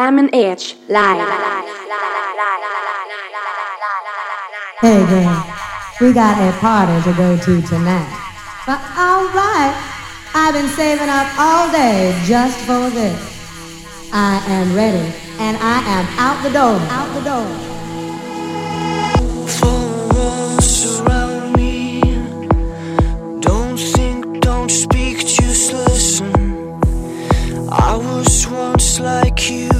M and H live. Hey gang, we got a party to go to tonight. But alright, I've been saving up all day just for this. I am ready and I am out the door. Out the door. For all surround me. Don't think, don't speak, juiceless. I was once like you,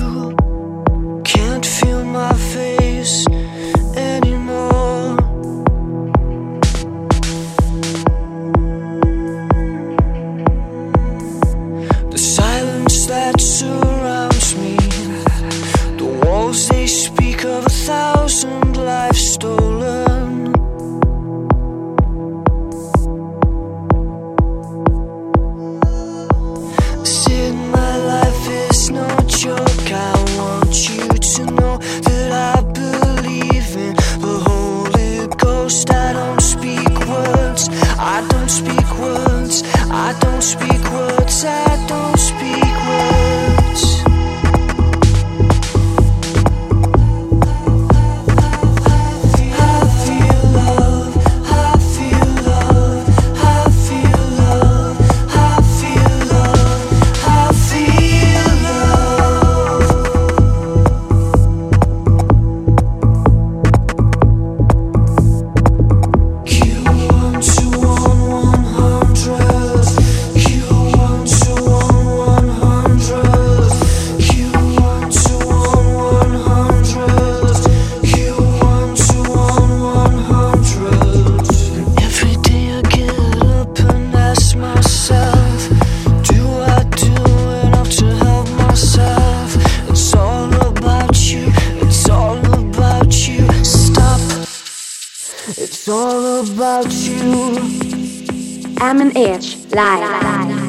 And H live.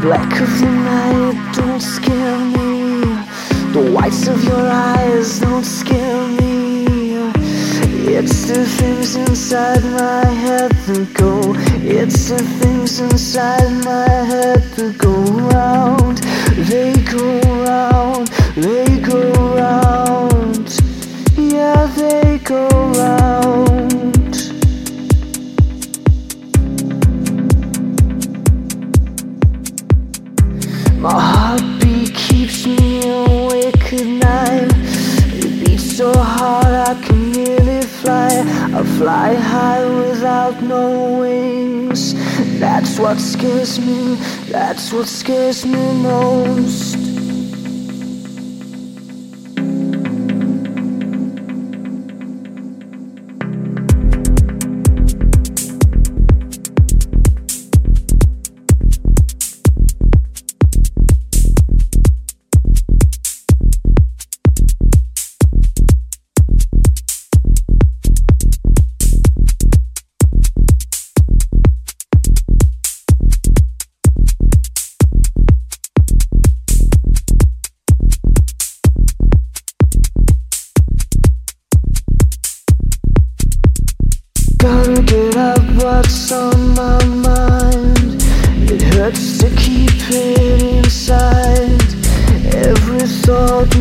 Black of the night don't scare me. The whites of your eyes don't scare me. It's the things inside my head that go. It's the things inside my head that go round. They go round. They go round. Yeah, they go round. Fly. I fly high without no wings. That's what scares me. That's what scares me most. What's on my mind. It hurts to keep it inside. Every thought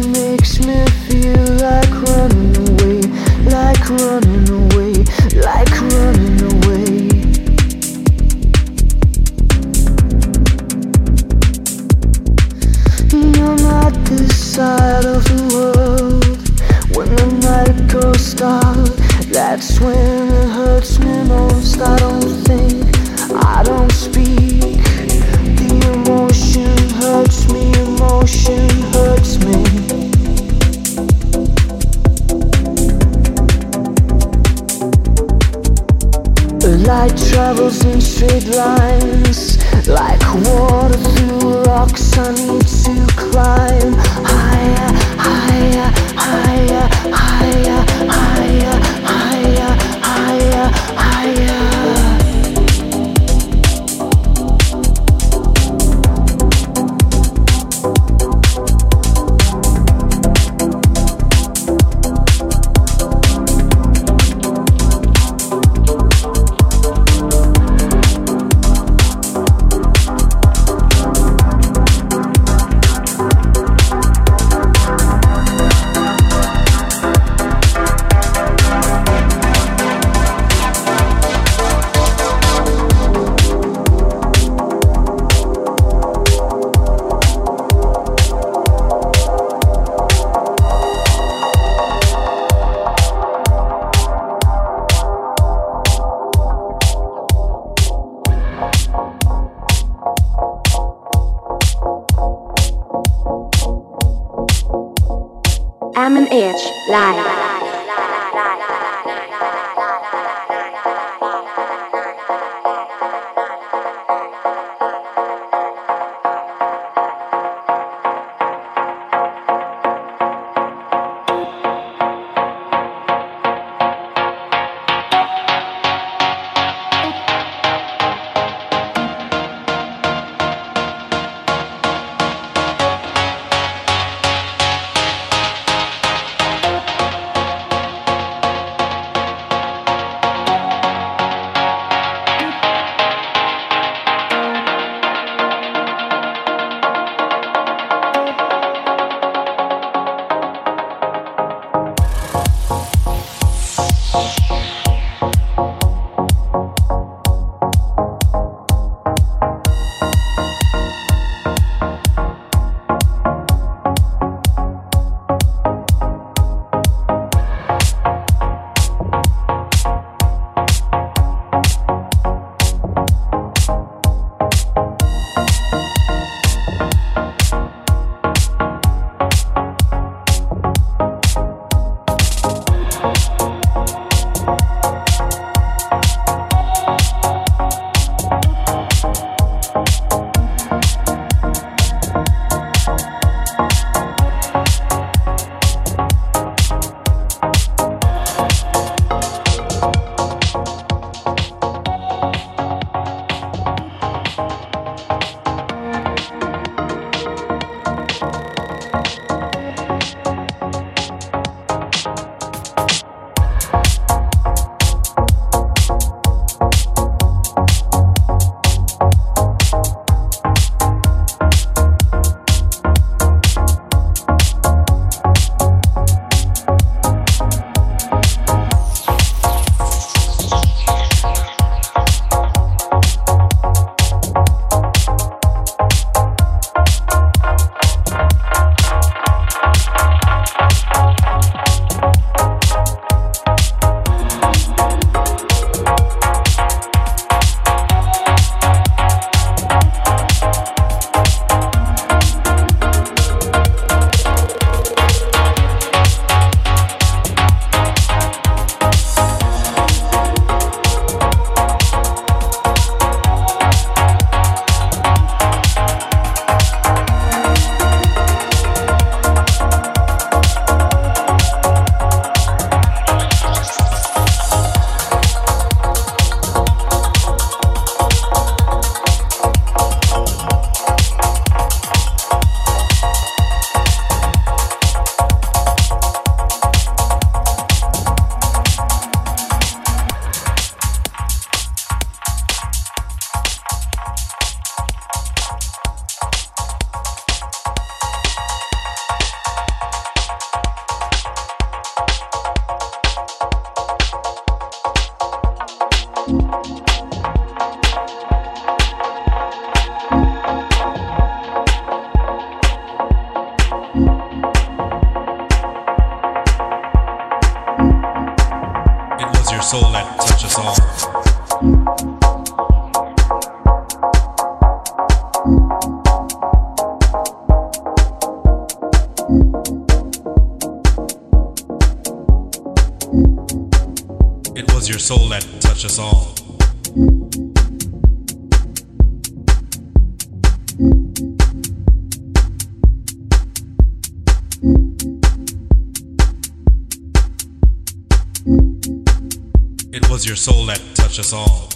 was your soul that touched us all.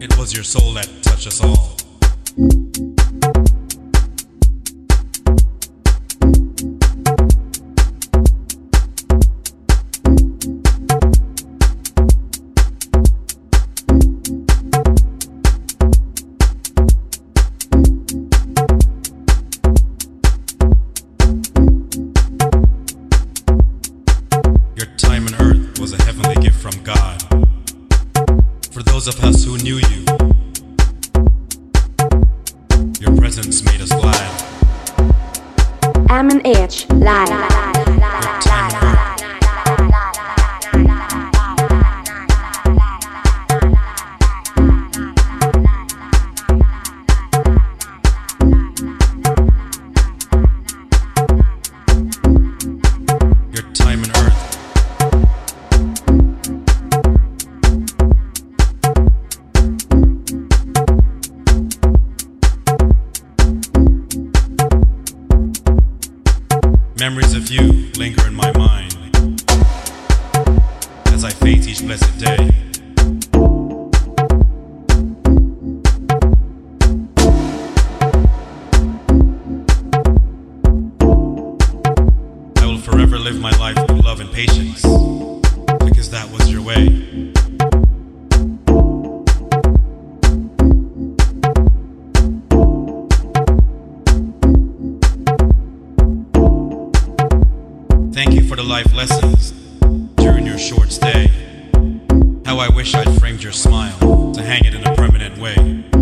It was your soul that touched us all. Thank you for the life lessons during your short stay. How I wish I'd framed your smile to hang it in a permanent way.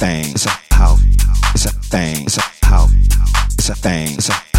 thing. It's a how. It's a thing. It's a how. It's a thing. It's a